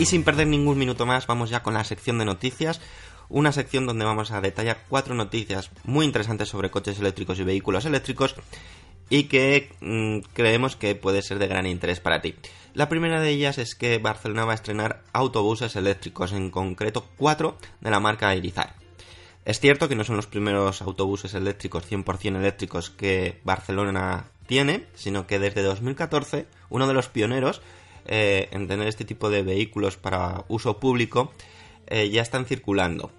Y sin perder ningún minuto más, vamos ya con la sección de noticias. Una sección donde vamos a detallar cuatro noticias muy interesantes sobre coches eléctricos y vehículos eléctricos y que mm, creemos que puede ser de gran interés para ti. La primera de ellas es que Barcelona va a estrenar autobuses eléctricos, en concreto cuatro de la marca Irizar. Es cierto que no son los primeros autobuses eléctricos 100% eléctricos que Barcelona tiene, sino que desde 2014 uno de los pioneros eh, en tener este tipo de vehículos para uso público eh, ya están circulando.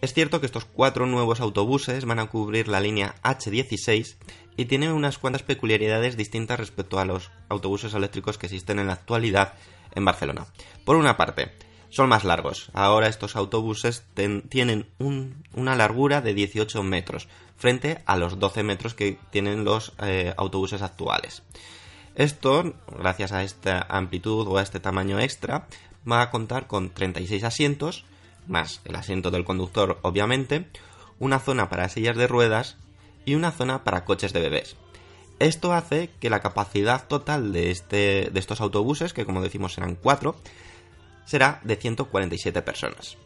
Es cierto que estos cuatro nuevos autobuses van a cubrir la línea H16 y tienen unas cuantas peculiaridades distintas respecto a los autobuses eléctricos que existen en la actualidad en Barcelona. Por una parte, son más largos. Ahora estos autobuses tienen una largura de 18 metros frente a los 12 metros que tienen los eh, autobuses actuales. Esto, gracias a esta amplitud o a este tamaño extra, va a contar con 36 asientos, más el asiento del conductor obviamente, una zona para sillas de ruedas y una zona para coches de bebés. Esto hace que la capacidad total de, este, de estos autobuses, que como decimos serán 4, será de 147 personas.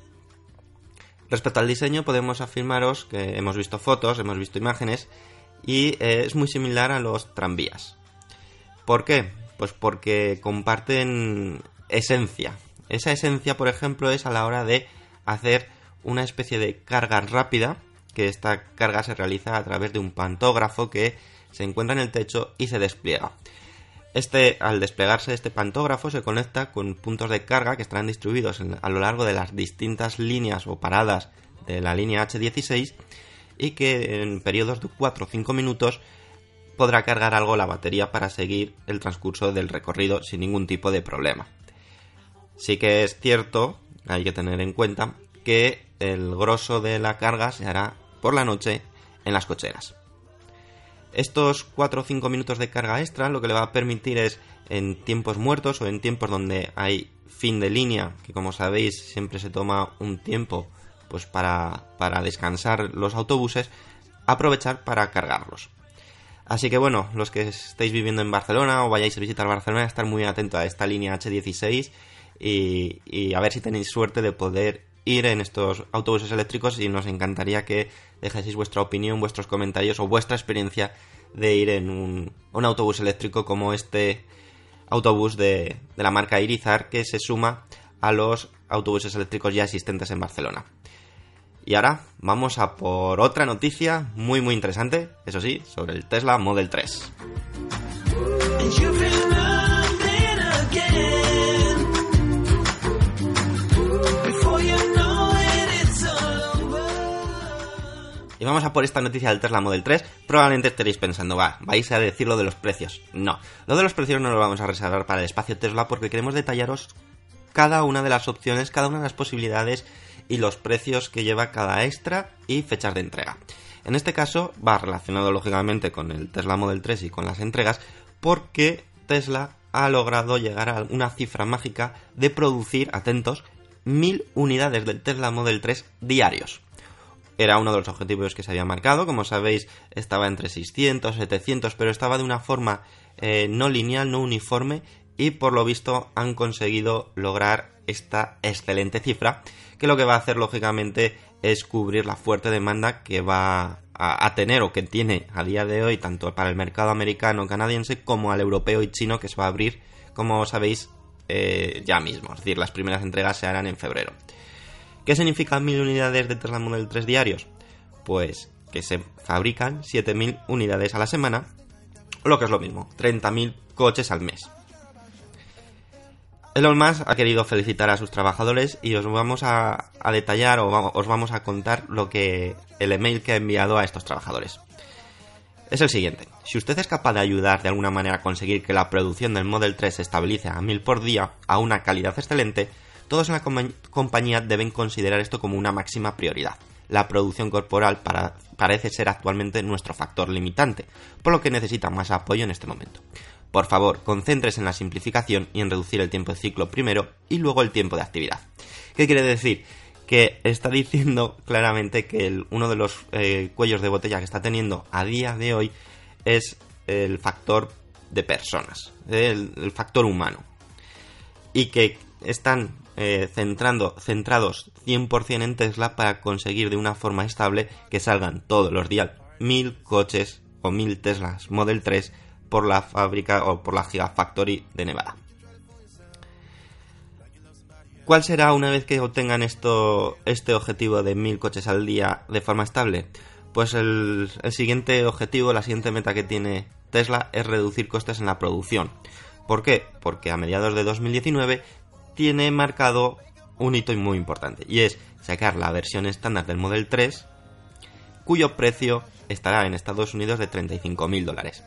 Respecto al diseño podemos afirmaros que hemos visto fotos, hemos visto imágenes y eh, es muy similar a los tranvías. ¿Por qué? Pues porque comparten esencia. Esa esencia, por ejemplo, es a la hora de hacer una especie de carga rápida, que esta carga se realiza a través de un pantógrafo que se encuentra en el techo y se despliega. Este, al desplegarse este pantógrafo, se conecta con puntos de carga que estarán distribuidos a lo largo de las distintas líneas o paradas de la línea H16 y que en periodos de 4 o 5 minutos podrá cargar algo la batería para seguir el transcurso del recorrido sin ningún tipo de problema. Sí que es cierto, hay que tener en cuenta, que el grosso de la carga se hará por la noche en las cocheras. Estos 4 o 5 minutos de carga extra lo que le va a permitir es en tiempos muertos o en tiempos donde hay fin de línea, que como sabéis siempre se toma un tiempo pues para, para descansar los autobuses, aprovechar para cargarlos. Así que bueno, los que estéis viviendo en Barcelona o vayáis a visitar Barcelona, estar muy atentos a esta línea H16 y, a ver si tenéis suerte de poder ir en estos autobuses eléctricos y nos encantaría que dejaseis vuestra opinión, vuestros comentarios o vuestra experiencia de ir en un, autobús eléctrico como este autobús de, de la marca Irizar que se suma a los autobuses eléctricos ya existentes en Barcelona. Y ahora vamos a por otra noticia muy muy interesante, eso sí, sobre el Tesla Model 3. Y vamos a por esta noticia del Tesla Model 3. Probablemente estaréis pensando, va, vais a decir lo de los precios. No, lo de los precios no lo vamos a reservar para el espacio Tesla porque queremos detallaros cada una de las opciones, cada una de las posibilidades y los precios que lleva cada extra y fechas de entrega. En este caso va relacionado lógicamente con el Tesla Model 3 y con las entregas porque Tesla ha logrado llegar a una cifra mágica de producir, atentos, mil unidades del Tesla Model 3 diarios. Era uno de los objetivos que se había marcado, como sabéis estaba entre 600, 700, pero estaba de una forma eh, no lineal, no uniforme y por lo visto han conseguido lograr esta excelente cifra que lo que va a hacer lógicamente es cubrir la fuerte demanda que va a, tener o que tiene a día de hoy tanto para el mercado americano, canadiense, como al europeo y chino que se va a abrir, como sabéis, eh, ya mismo. Es decir, las primeras entregas se harán en febrero. ¿Qué significan mil unidades de Tesla Model 3 diarios? Pues que se fabrican 7.000 unidades a la semana, lo que es lo mismo, 30.000 coches al mes. Elon Musk ha querido felicitar a sus trabajadores y os vamos a, detallar o os vamos a contar lo que el email que ha enviado a estos trabajadores. Es el siguiente. Si usted es capaz de ayudar de alguna manera a conseguir que la producción del Model 3 se estabilice a 1000 por día a una calidad excelente, todos en la compañía deben considerar esto como una máxima prioridad. La producción corporal parece ser actualmente nuestro factor limitante, por lo que necesita más apoyo en este momento. Por favor, concéntrese en la simplificación y en reducir el tiempo de ciclo primero y luego el tiempo de actividad. ¿Qué quiere decir? Que está diciendo claramente que uno de los eh, cuellos de botella que está teniendo a día de hoy es el factor de personas, el, factor humano. Y que están eh, centrando, centrados 100% en Tesla para conseguir de una forma estable que salgan todos los días mil coches o mil Teslas Model 3 por la fábrica o por la Gigafactory de Nevada. ¿Cuál será una vez que obtengan esto, este objetivo de mil coches al día de forma estable? Pues el, siguiente objetivo, la siguiente meta que tiene Tesla es reducir costes en la producción. ¿Por qué? Porque a mediados de 2019 tiene marcado un hito muy importante y es sacar la versión estándar del Model 3 cuyo precio estará en Estados Unidos de 35.000 dólares.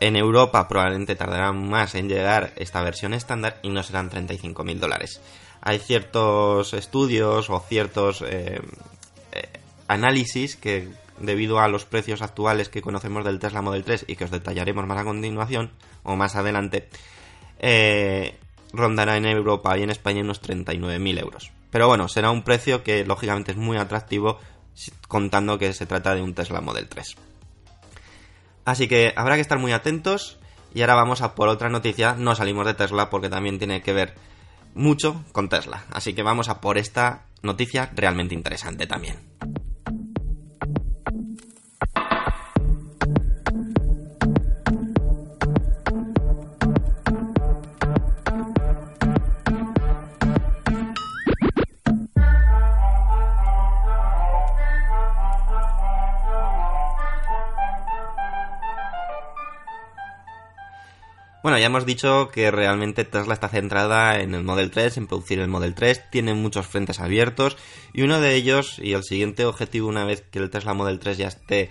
En Europa probablemente tardará más en llegar esta versión estándar y no serán 35.000 dólares. Hay ciertos estudios o ciertos eh, eh, análisis que debido a los precios actuales que conocemos del Tesla Model 3 y que os detallaremos más a continuación o más adelante, eh, rondará en Europa y en España unos 39.000 euros. Pero bueno, será un precio que lógicamente es muy atractivo contando que se trata de un Tesla Model 3. Así que habrá que estar muy atentos. Y ahora vamos a por otra noticia. No salimos de Tesla porque también tiene que ver mucho con Tesla. Así que vamos a por esta noticia realmente interesante también. Bueno, ya hemos dicho que realmente Tesla está centrada en el Model 3, en producir el Model 3, tiene muchos frentes abiertos y uno de ellos y el siguiente objetivo una vez que el Tesla Model 3 ya esté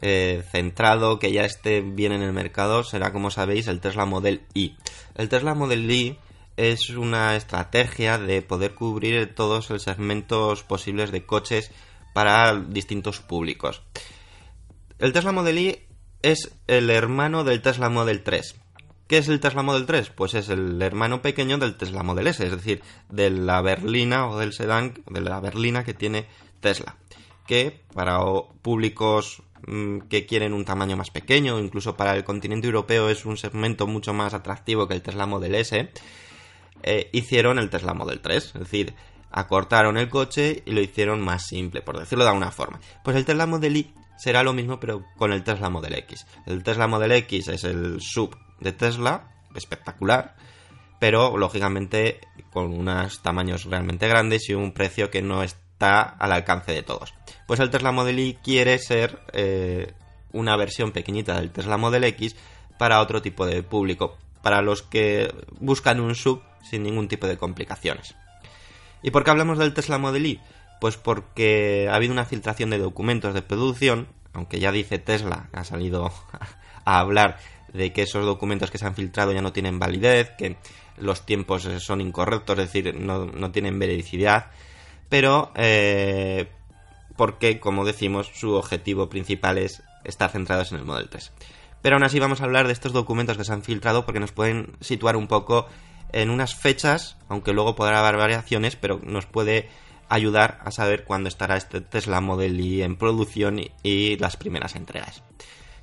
eh, centrado, que ya esté bien en el mercado, será como sabéis el Tesla Model Y. El Tesla Model Y es una estrategia de poder cubrir todos los segmentos posibles de coches para distintos públicos. El Tesla Model Y es el hermano del Tesla Model 3 ¿Qué es el Tesla Model 3? Pues es el hermano pequeño del Tesla Model S, es decir, de la berlina o del sedán, de la berlina que tiene Tesla. Que para públicos mm, que quieren un tamaño más pequeño, incluso para el continente europeo es un segmento mucho más atractivo que el Tesla Model S, eh, hicieron el Tesla Model 3, es decir, acortaron el coche y lo hicieron más simple, por decirlo de alguna forma. Pues el Tesla Model Y será lo mismo pero con el Tesla Model X. El Tesla Model X es el sub de Tesla, espectacular, pero lógicamente con unos tamaños realmente grandes y un precio que no está al alcance de todos. Pues el Tesla Model Y quiere ser eh, una versión pequeñita del Tesla Model X para otro tipo de público, para los que buscan un sub sin ningún tipo de complicaciones. ¿Y por qué hablamos del Tesla Model Y? Pues porque ha habido una filtración de documentos de producción, aunque ya dice Tesla, ha salido a hablar de que esos documentos que se han filtrado ya no tienen validez, que los tiempos son incorrectos, es decir, no, tienen vericidad, pero eh, porque, como decimos, su objetivo principal es estar centrados en el Model 3. Pero aún así vamos a hablar de estos documentos que se han filtrado porque nos pueden situar un poco en unas fechas, aunque luego podrá haber variaciones, pero nos puede ayudar a saber cuándo estará este Tesla Model Y en producción y las primeras entregas.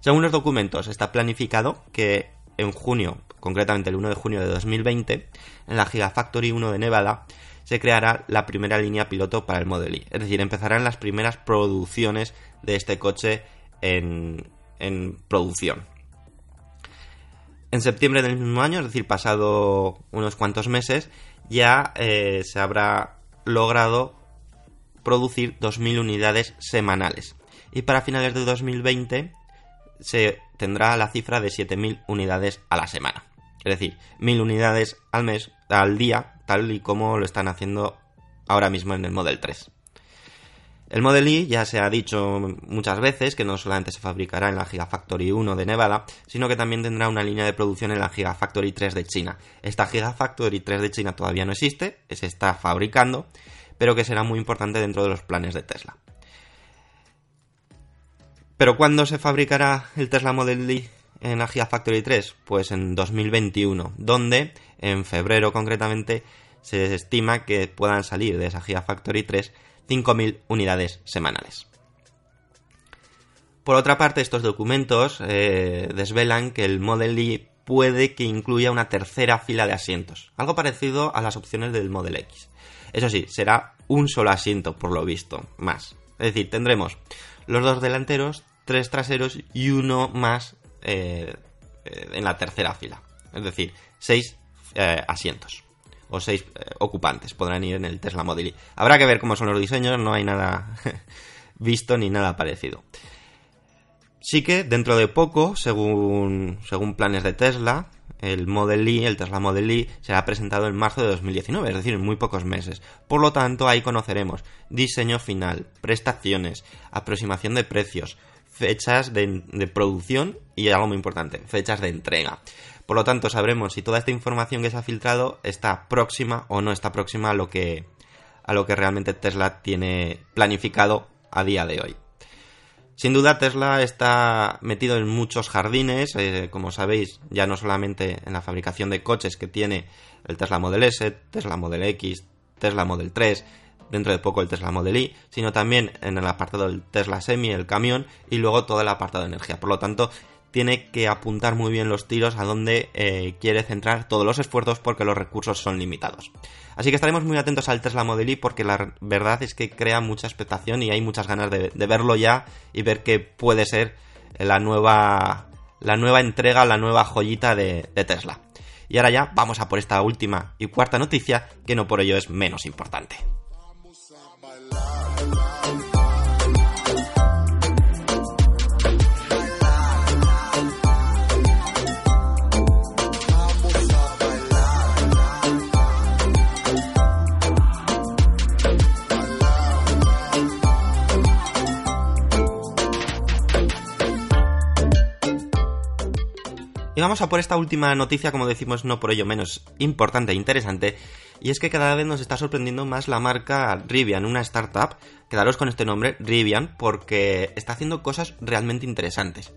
Según los documentos, está planificado que en junio, concretamente el 1 de junio de 2020, en la Gigafactory 1 de Nevada, se creará la primera línea piloto para el Model E. Es decir, empezarán las primeras producciones de este coche en, producción. En septiembre del mismo año, es decir, pasado unos cuantos meses, ya eh, se habrá logrado producir 2.000 unidades semanales. Y para finales de 2020 se tendrá la cifra de 7.000 unidades a la semana. Es decir, 1.000 unidades al mes, al día, tal y como lo están haciendo ahora mismo en el Model 3. El Model E ya se ha dicho muchas veces que no solamente se fabricará en la Gigafactory 1 de Nevada, sino que también tendrá una línea de producción en la Gigafactory 3 de China. Esta Gigafactory 3 de China todavía no existe, se está fabricando, pero que será muy importante dentro de los planes de Tesla. ¿Pero cuándo se fabricará el Tesla Model E en la Gigafactory 3? Pues en 2021, donde en febrero concretamente se estima que puedan salir de esa Gigafactory 3 5.000 unidades semanales. Por otra parte, estos documentos eh, desvelan que el Model E puede que incluya una tercera fila de asientos, algo parecido a las opciones del Model X. Eso sí, será un solo asiento, por lo visto, más. Es decir, tendremos los dos delanteros, tres traseros y uno más eh, eh, en la tercera fila. Es decir, seis eh, asientos o seis ocupantes podrán ir en el Tesla Model E. Habrá que ver cómo son los diseños, no hay nada visto ni nada parecido. Sí que dentro de poco, según, según planes de Tesla, el Model E, el Tesla Model E, será presentado en marzo de 2019, es decir, en muy pocos meses. Por lo tanto, ahí conoceremos diseño final, prestaciones, aproximación de precios, fechas de, producción y algo muy importante, fechas de entrega. Por lo tanto, sabremos si toda esta información que se ha filtrado está próxima o no está próxima a lo que, a lo que realmente Tesla tiene planificado a día de hoy. Sin duda Tesla está metido en muchos jardines, eh, como sabéis, ya no solamente en la fabricación de coches que tiene el Tesla Model S, Tesla Model X, Tesla Model 3, dentro de poco el Tesla Model Y, sino también en el apartado del Tesla Semi, el camión, y luego todo el apartado de energía. Por lo tanto, tiene que apuntar muy bien los tiros a donde eh, quiere centrar todos los esfuerzos porque los recursos son limitados. Así que estaremos muy atentos al Tesla Model Y porque la verdad es que crea mucha expectación y hay muchas ganas de, verlo ya y ver qué puede ser la nueva, la nueva entrega, la nueva joyita de, de Tesla. Y ahora ya vamos a por esta última y cuarta noticia que no por ello es menos importante. Y vamos a por esta última noticia, como decimos, no por ello menos importante e interesante, y es que cada vez nos está sorprendiendo más la marca Rivian, una startup, quedaros con este nombre, Rivian, porque está haciendo cosas realmente interesantes.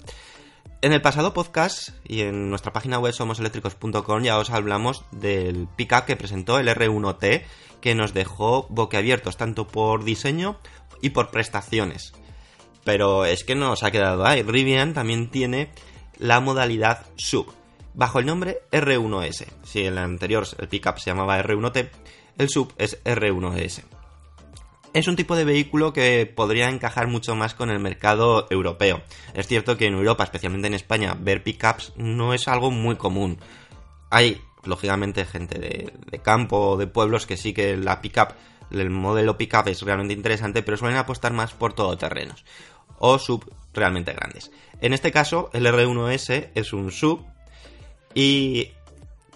En el pasado podcast y en nuestra página web somoseléctricos.com ya os hablamos del pickup que presentó el R1T, que nos dejó boquiabiertos tanto por diseño y por prestaciones. Pero es que no os ha quedado ahí. Rivian también tiene la modalidad sub, bajo el nombre R1S. Si el anterior, el pickup, se llamaba R1T, el sub es R1S. Es un tipo de vehículo que podría encajar mucho más con el mercado europeo. Es cierto que en Europa, especialmente en España, ver pickups no es algo muy común. Hay, lógicamente, gente de, de campo o de pueblos que sí que la pickup, el modelo pickup es realmente interesante, pero suelen apostar más por todoterrenos o sub realmente grandes. En este caso, el R1S es un sub y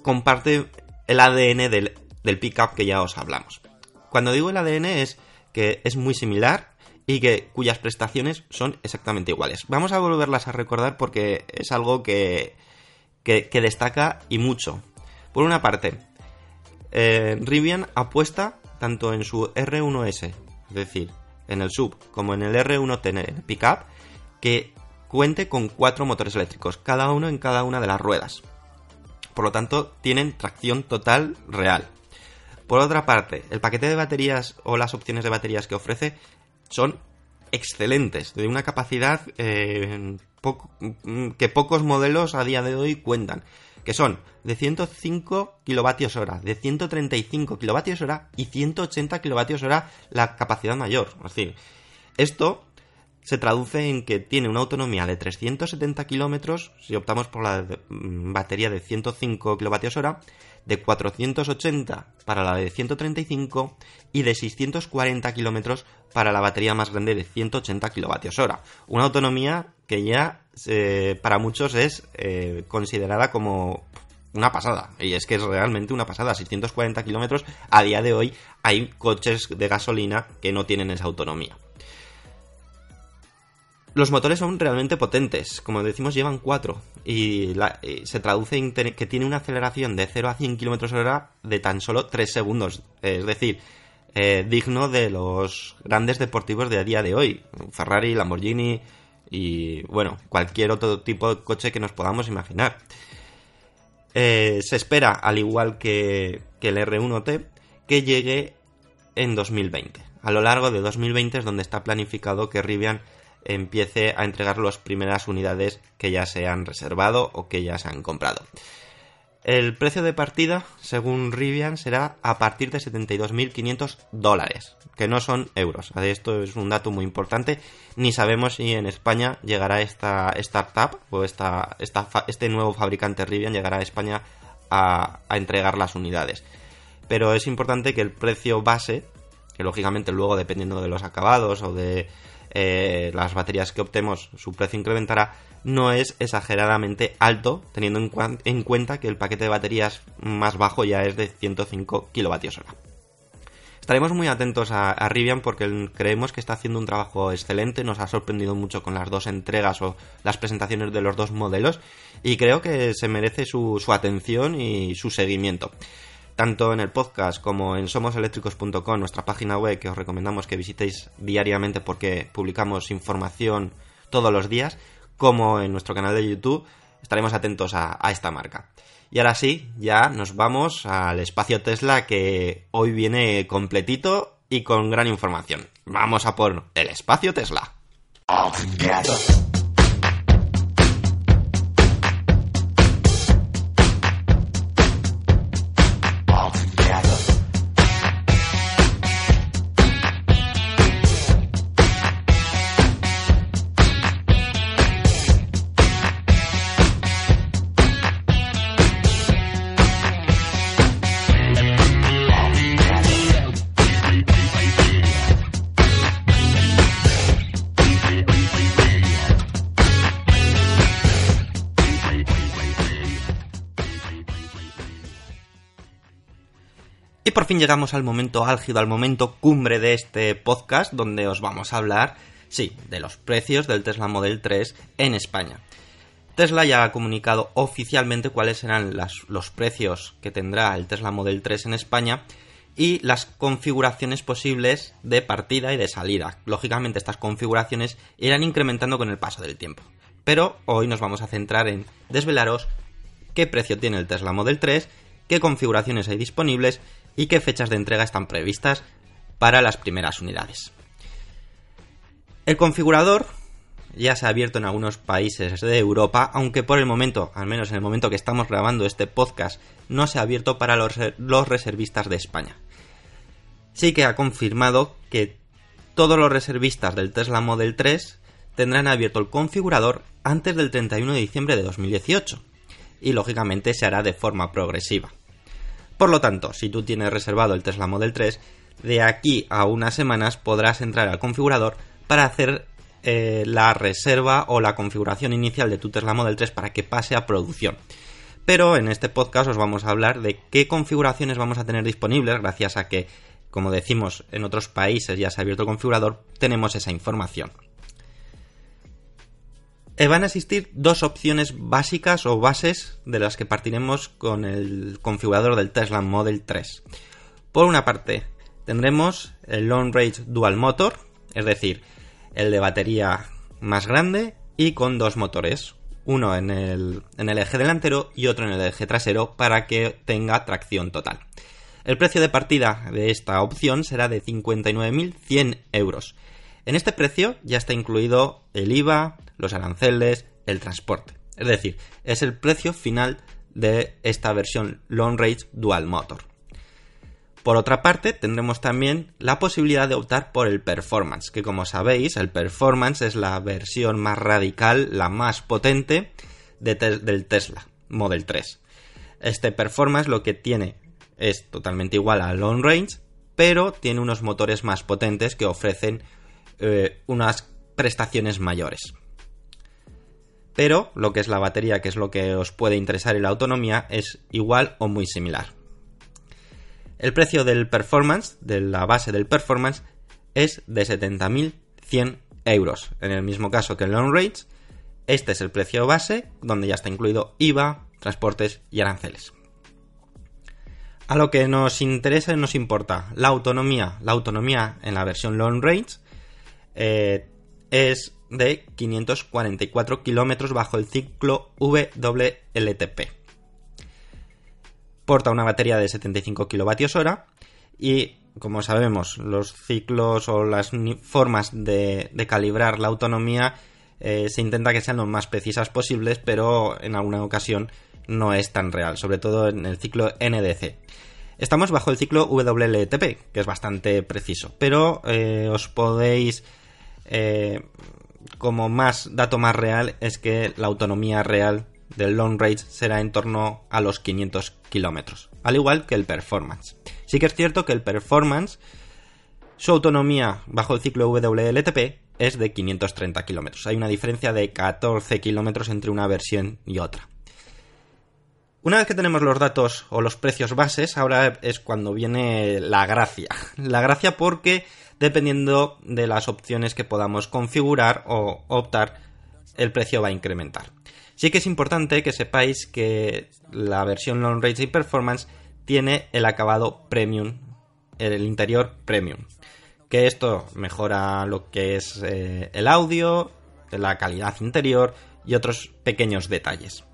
comparte el ADN del, del pickup que ya os hablamos. Cuando digo el ADN es que es muy similar y que cuyas prestaciones son exactamente iguales. Vamos a volverlas a recordar porque es algo que, que, destaca y mucho. Por una parte, eh, Rivian apuesta tanto en su R1S, es decir, en el sub como en el R1T en el pickup, que cuente con cuatro motores eléctricos, cada uno en cada una de las ruedas. Por lo tanto, tienen tracción total real. Por otra parte, el paquete de baterías o las opciones de baterías que ofrece son excelentes, de una capacidad eh, que pocos modelos a día de hoy cuentan. que son de 105 kilovatios hora, de 135 kilovatios hora y 180 kilovatios hora la capacidad mayor. Es decir, esto se traduce en que tiene una autonomía de 370 kilómetros si optamos por la mm, batería de 105 kilovatios hora, de 480 para la de 135 y de 640 kilómetros para la batería más grande de 180 kilovatios hora. Una autonomía que ya eh, para muchos es eh, considerada como una pasada. Y es que es realmente una pasada. 640 kilómetros a día de hoy hay coches de gasolina que no tienen esa autonomía. Los motores son realmente potentes, como decimos llevan 4 y, se traduce que tiene una aceleración de 0 a 100 km hora de tan solo 3 segundos, es decir, eh, digno de los grandes deportivos de a día de hoy, Ferrari, Lamborghini y bueno, cualquier otro tipo de coche que nos podamos imaginar. Eh, se espera, al igual que, que el R1T, que llegue en 2020. A lo largo de 2020 es donde está planificado que Rivian empiece a entregar las primeras unidades que ya se han reservado o que ya se han comprado. El precio de partida, según Rivian, será a partir de 72.500 dólares, que no son euros. Esto es un dato muy importante. Ni sabemos si en España llegará esta startup o esta, este nuevo fabricante Rivian llegará a España a, a entregar las unidades. Pero es importante que el precio base, que lógicamente luego dependiendo de los acabados o de eh, las baterías que optemos, su precio incrementará, no es exageradamente alto, teniendo en, cuenta que el paquete de baterías más bajo ya es de 105 kWh. Estaremos muy atentos a, Rivian porque creemos que está haciendo un trabajo excelente, nos ha sorprendido mucho con las dos entregas o las presentaciones de los dos modelos y creo que se merece su atención y su seguimiento tanto en el podcast como en somoseléctricos.com, nuestra página web que os recomendamos que visitéis diariamente porque publicamos información todos los días, como en nuestro canal de YouTube, estaremos atentos a, esta marca. Y ahora sí, ya nos vamos al espacio Tesla que hoy viene completito y con gran información. Vamos a por el espacio Tesla. Por fin llegamos al momento álgido, al momento cumbre de este podcast, donde os vamos a hablar, sí, de los precios del Tesla Model 3 en España. Tesla ya ha comunicado oficialmente cuáles serán los precios que tendrá el Tesla Model 3 en España y las configuraciones posibles de partida y de salida. Lógicamente estas configuraciones irán incrementando con el paso del tiempo. Pero hoy nos vamos a centrar en desvelaros qué precio tiene el Tesla Model 3, qué configuraciones hay disponibles y qué fechas de entrega están previstas para las primeras unidades. El configurador ya se ha abierto en algunos países de Europa, aunque por el momento, al menos en el momento que estamos grabando este podcast, no se ha abierto para los, reservistas de España. Sí que ha confirmado que todos los reservistas del Tesla Model 3 tendrán abierto el configurador antes del 31 de diciembre de 2018 y lógicamente se hará de forma progresiva. Por lo tanto, si tú tienes reservado el Tesla Model 3, de aquí a unas semanas podrás entrar al configurador para hacer eh, la reserva o la configuración inicial de tu Tesla Model 3 para que pase a producción. Pero en este podcast os vamos a hablar de qué configuraciones vamos a tener disponibles gracias a que, como decimos, en otros países ya se ha abierto el configurador, tenemos esa información. Eh, van a existir dos opciones básicas o bases de las que partiremos con el configurador del Tesla Model 3. Por una parte, tendremos el Long Range Dual Motor, es decir, el de batería más grande y con dos motores, uno en el, en el eje delantero y otro en el eje trasero para que tenga tracción total. El precio de partida de esta opción será de 59.100 euros. En este precio ya está incluido el IVA, los aranceles, el transporte. Es decir, es el precio final de esta versión Long Range Dual Motor. Por otra parte, tendremos también la posibilidad de optar por el Performance, que como sabéis, el Performance es la versión más radical, la más potente del Tesla Model 3. Este Performance lo que tiene es totalmente igual al Long Range, pero tiene unos motores más potentes que ofrecen eh, unas prestaciones mayores. Pero lo que es la batería, que es lo que os puede interesar en la autonomía, es igual o muy similar. El precio del performance, de la base del performance, es de 70.100 euros. En el mismo caso que el long range, este es el precio base, donde ya está incluido IVA, transportes y aranceles. A lo que nos interesa y nos importa la autonomía. La autonomía en la versión long range eh, es de 544 kilómetros bajo el ciclo WLTP porta una batería de 75 kWh y como sabemos los ciclos o las formas de, calibrar la autonomía eh, se intenta que sean lo más precisas posibles pero en alguna ocasión no es tan real, sobre todo en el ciclo NDC. Estamos bajo el ciclo WLTP, que es bastante preciso, pero eh, os podéis eh, como más dato más real es que la autonomía real del long range será en torno a los 500 kilómetros, al igual que el performance. Sí que es cierto que el performance, su autonomía bajo el ciclo WLTP es de 530 kilómetros. Hay una diferencia de 14 kilómetros entre una versión y otra. Una vez que tenemos los datos o los precios bases, ahora es cuando viene la gracia. La gracia porque dependiendo de las opciones que podamos configurar o optar, el precio va a incrementar. Sí que es importante que sepáis que la versión Long Range y Performance tiene el acabado premium, el interior premium. Que esto mejora lo que es eh, el audio, la calidad interior y otros pequeños detalles.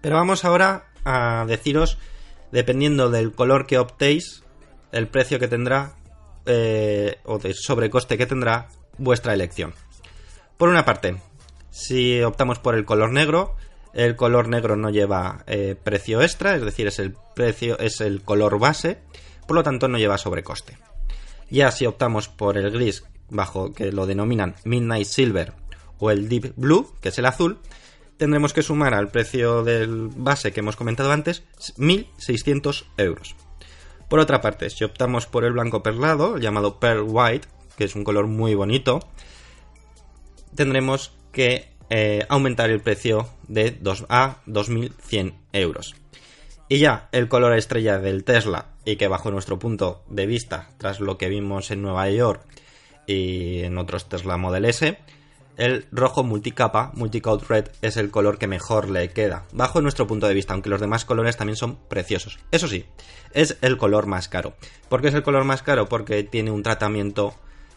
Pero vamos ahora a deciros, dependiendo del color que optéis, el precio que tendrá eh, o de sobrecoste que tendrá vuestra elección. Por una parte, si optamos por el color negro, el color negro no lleva eh, precio extra, es decir, es el precio, es el color base, por lo tanto no lleva sobrecoste. Ya si optamos por el gris bajo que lo denominan Midnight Silver o el Deep Blue, que es el azul, tendremos que sumar al precio del base que hemos comentado antes 1.600 euros. Por otra parte, si optamos por el blanco perlado, llamado Pearl White, que es un color muy bonito, tendremos que eh, aumentar el precio de 2 a 2.100 euros. Y ya el color estrella del Tesla, y que bajo nuestro punto de vista, tras lo que vimos en Nueva York y en otros Tesla Model S, el rojo multicapa, multicode red, es el color que mejor le queda, bajo nuestro punto de vista, aunque los demás colores también son preciosos. Eso sí, es el color más caro. ¿Por qué es el color más caro? Porque tiene un tratamiento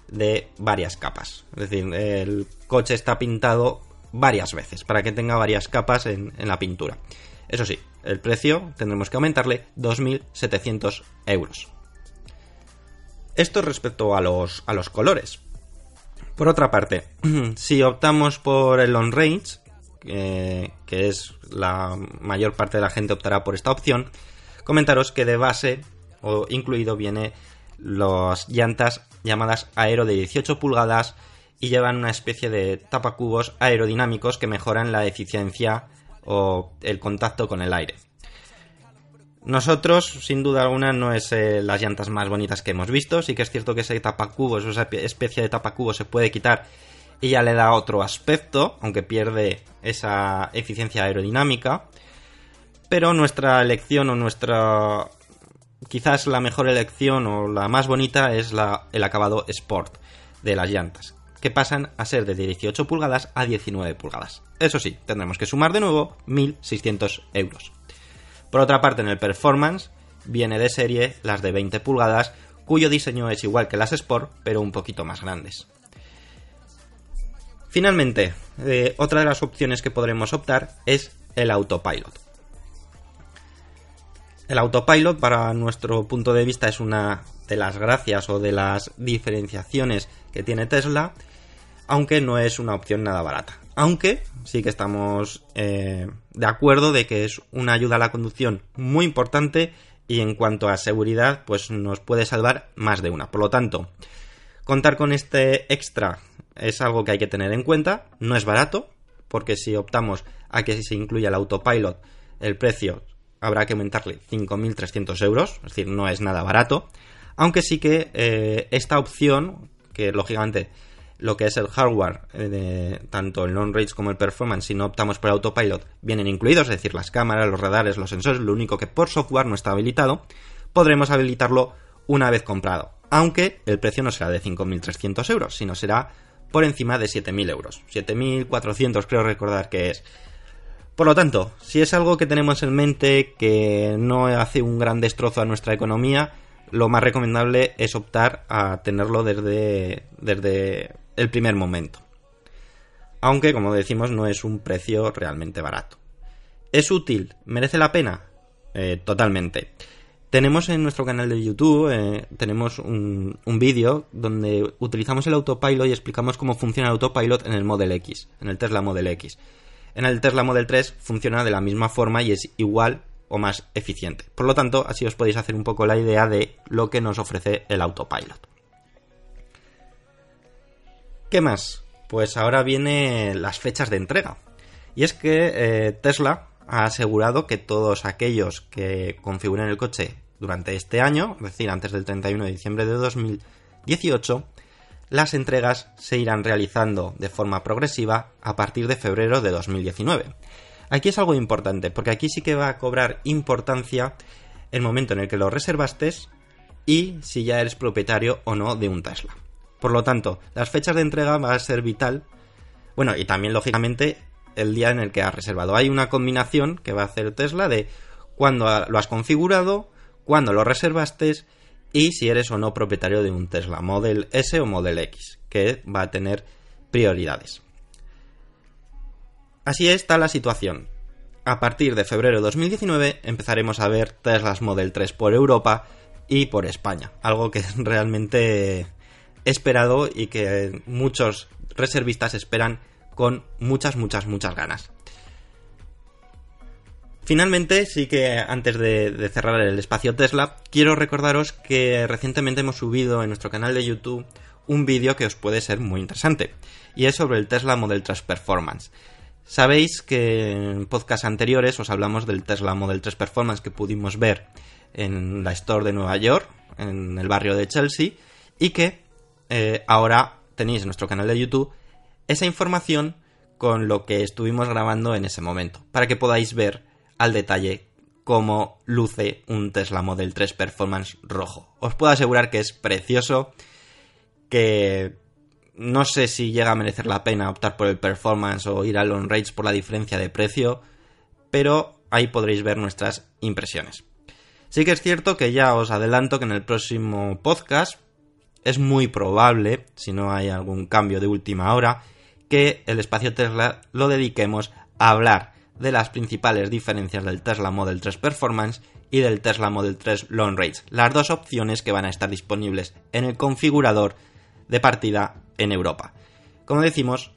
de varias capas. Es decir, el coche está pintado varias veces para que tenga varias capas en, la pintura. Eso sí, el precio tendremos que aumentarle 2.700 euros. Esto respecto a los, a los colores. Por otra parte, si optamos por el long range, que es la mayor parte de la gente optará por esta opción, comentaros que de base o incluido viene las llantas llamadas aero de 18 pulgadas y llevan una especie de tapacubos aerodinámicos que mejoran la eficiencia o el contacto con el aire. Nosotros, sin duda alguna, no es eh, las llantas más bonitas que hemos visto. Sí que es cierto que ese tapacubos, esa especie de tapacubos se puede quitar y ya le da otro aspecto, aunque pierde esa eficiencia aerodinámica. Pero nuestra elección o nuestra quizás la mejor elección o la más bonita es la, el acabado Sport de las llantas, que pasan a ser de 18 pulgadas a 19 pulgadas. Eso sí, tendremos que sumar de nuevo 1.600 euros. Por otra parte, en el Performance viene de serie las de 20 pulgadas, cuyo diseño es igual que las Sport, pero un poquito más grandes. Finalmente, eh, otra de las opciones que podremos optar es el autopilot. El autopilot, para nuestro punto de vista, es una de las gracias o de las diferenciaciones que tiene Tesla. Aunque no es una opción nada barata. Aunque sí que estamos eh, de acuerdo de que es una ayuda a la conducción muy importante y en cuanto a seguridad, pues nos puede salvar más de una. Por lo tanto, contar con este extra es algo que hay que tener en cuenta. No es barato, porque si optamos a que se incluya el autopilot, el precio habrá que aumentarle 5.300 euros, es decir, no es nada barato. Aunque sí que eh, esta opción, que lógicamente lo que es el hardware, eh, tanto el non-range como el performance, si no optamos por autopilot, vienen incluidos, es decir, las cámaras, los radares, los sensores, lo único que por software no está habilitado, podremos habilitarlo una vez comprado. Aunque el precio no será de 5.300 euros, sino será por encima de 7.000 euros. 7.400 creo recordar que es. Por lo tanto, si es algo que tenemos en mente que no hace un gran destrozo a nuestra economía, lo más recomendable es optar a tenerlo desde, desde el primer momento. Aunque, como decimos, no es un precio realmente barato. ¿Es útil? ¿Merece la pena? Eh, totalmente. Tenemos en nuestro canal de YouTube, eh, tenemos un, un vídeo donde utilizamos el autopilot y explicamos cómo funciona el autopilot en el Model X, en el Tesla Model X. En el Tesla Model 3 funciona de la misma forma y es igual o más eficiente. Por lo tanto, así os podéis hacer un poco la idea de lo que nos ofrece el autopilot. ¿Qué más? Pues ahora vienen las fechas de entrega. Y es que eh, Tesla ha asegurado que todos aquellos que configuren el coche durante este año, es decir, antes del 31 de diciembre de 2018, las entregas se irán realizando de forma progresiva a partir de febrero de 2019. Aquí es algo importante, porque aquí sí que va a cobrar importancia el momento en el que lo reservaste y si ya eres propietario o no de un Tesla. Por lo tanto, las fechas de entrega van a ser vital. Bueno, y también, lógicamente, el día en el que has reservado. Hay una combinación que va a hacer Tesla de cuándo lo has configurado, cuándo lo reservaste y si eres o no propietario de un Tesla Model S o Model X, que va a tener prioridades. Así está la situación. A partir de febrero de 2019 empezaremos a ver Teslas Model 3 por Europa y por España, algo que realmente esperado y que muchos reservistas esperan con muchas, muchas, muchas ganas. Finalmente, sí que antes de, cerrar el espacio Tesla, quiero recordaros que recientemente hemos subido en nuestro canal de YouTube un vídeo que os puede ser muy interesante, y es sobre el Tesla Model 3 Performance. Sabéis que en podcasts anteriores os hablamos del Tesla Model 3 Performance que pudimos ver en la Store de Nueva York, en el barrio de Chelsea, y que eh, ahora tenéis en nuestro canal de YouTube esa información con lo que estuvimos grabando en ese momento, para que podáis ver al detalle cómo luce un Tesla Model 3 Performance rojo. Os puedo asegurar que es precioso, que no sé si llega a merecer la pena optar por el performance o ir al on rage por la diferencia de precio, pero ahí podréis ver nuestras impresiones. Sí que es cierto que ya os adelanto que en el próximo podcast es muy probable, si no hay algún cambio de última hora, que el espacio Tesla lo dediquemos a hablar de las principales diferencias del Tesla Model 3 Performance y del Tesla Model 3 Long Range, las dos opciones que van a estar disponibles en el configurador de partida en Europa. Como decimos,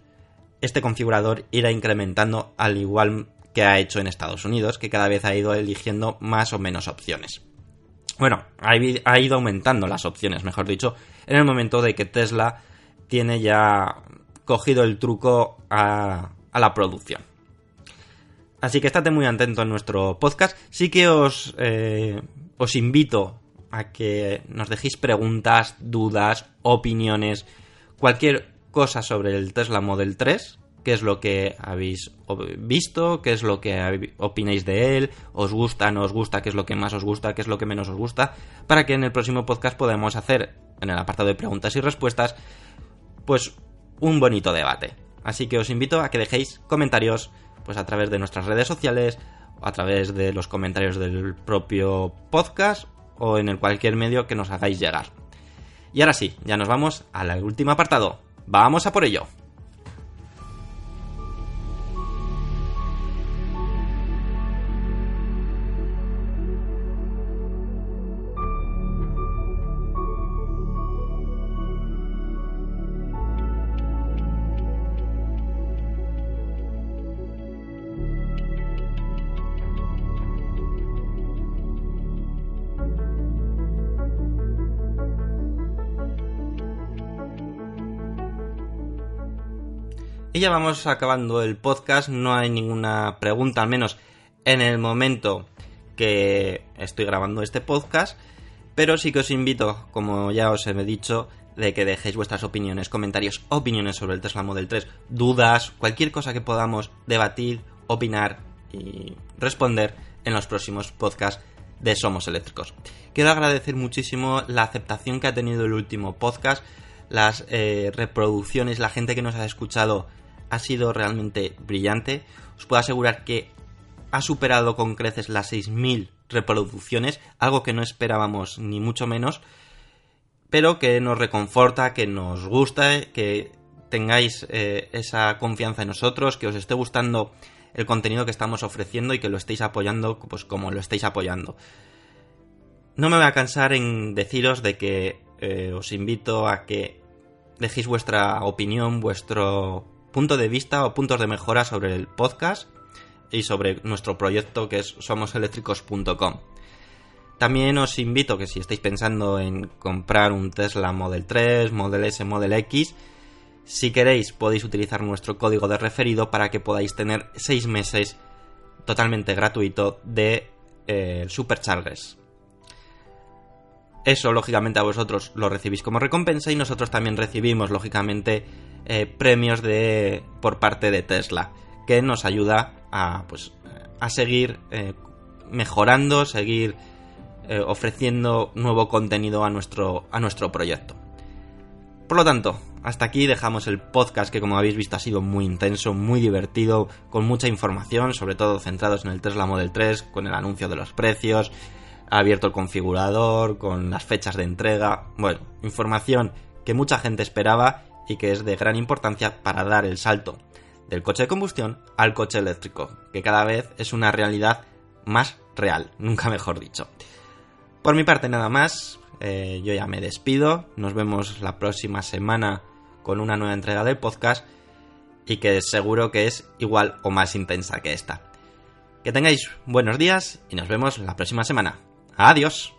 este configurador irá incrementando al igual que ha hecho en Estados Unidos, que cada vez ha ido eligiendo más o menos opciones. Bueno, ha ido aumentando las opciones, mejor dicho, en el momento de que Tesla tiene ya cogido el truco a, la producción. Así que estate muy atento en nuestro podcast. Sí que os, eh, os invito a que nos dejéis preguntas, dudas, opiniones, cualquier cosa sobre el Tesla Model 3, qué es lo que habéis visto, qué es lo que opináis de él, os gusta, no os gusta, qué es lo que más os gusta, qué es lo que menos os gusta, para que en el próximo podcast podamos hacer, en el apartado de preguntas y respuestas, pues un bonito debate. Así que os invito a que dejéis comentarios pues a través de nuestras redes sociales, a través de los comentarios del propio podcast o en el cualquier medio que nos hagáis llegar. Y ahora sí, ya nos vamos al último apartado. Vamos a por ello. Y ya vamos acabando el podcast, no hay ninguna pregunta, al menos en el momento que estoy grabando este podcast, pero sí que os invito, como ya os he dicho, de que dejéis vuestras opiniones, comentarios, opiniones sobre el Tesla Model 3, dudas, cualquier cosa que podamos debatir, opinar y responder en los próximos podcasts de Somos Eléctricos. Quiero agradecer muchísimo la aceptación que ha tenido el último podcast, las eh, reproducciones, la gente que nos ha escuchado ha sido realmente brillante. Os puedo asegurar que ha superado con creces las 6.000 reproducciones, algo que no esperábamos ni mucho menos, pero que nos reconforta, que nos gusta, que tengáis eh, esa confianza en nosotros, que os esté gustando el contenido que estamos ofreciendo y que lo estéis apoyando pues como lo estéis apoyando. No me voy a cansar en deciros de que eh, os invito a que dejéis vuestra opinión, vuestro punto de vista o puntos de mejora sobre el podcast y sobre nuestro proyecto que es somoseléctricos.com. También os invito que si estáis pensando en comprar un Tesla Model 3, Model S, Model X, si queréis podéis utilizar nuestro código de referido para que podáis tener 6 meses totalmente gratuito de eh, Superchargers. Eso, lógicamente, a vosotros lo recibís como recompensa y nosotros también recibimos, lógicamente, eh, premios de, por parte de Tesla, que nos ayuda a, pues, a seguir eh, mejorando, seguir eh, ofreciendo nuevo contenido a nuestro, a nuestro proyecto. Por lo tanto, hasta aquí dejamos el podcast que como habéis visto ha sido muy intenso, muy divertido, con mucha información, sobre todo centrados en el Tesla Model 3, con el anuncio de los precios, ha abierto el configurador, con las fechas de entrega, bueno, información que mucha gente esperaba y que es de gran importancia para dar el salto del coche de combustión al coche eléctrico, que cada vez es una realidad más real, nunca mejor dicho. Por mi parte nada más, eh, yo ya me despido, nos vemos la próxima semana con una nueva entrega del podcast y que seguro que es igual o más intensa que esta. Que tengáis buenos días y nos vemos la próxima semana. Adiós.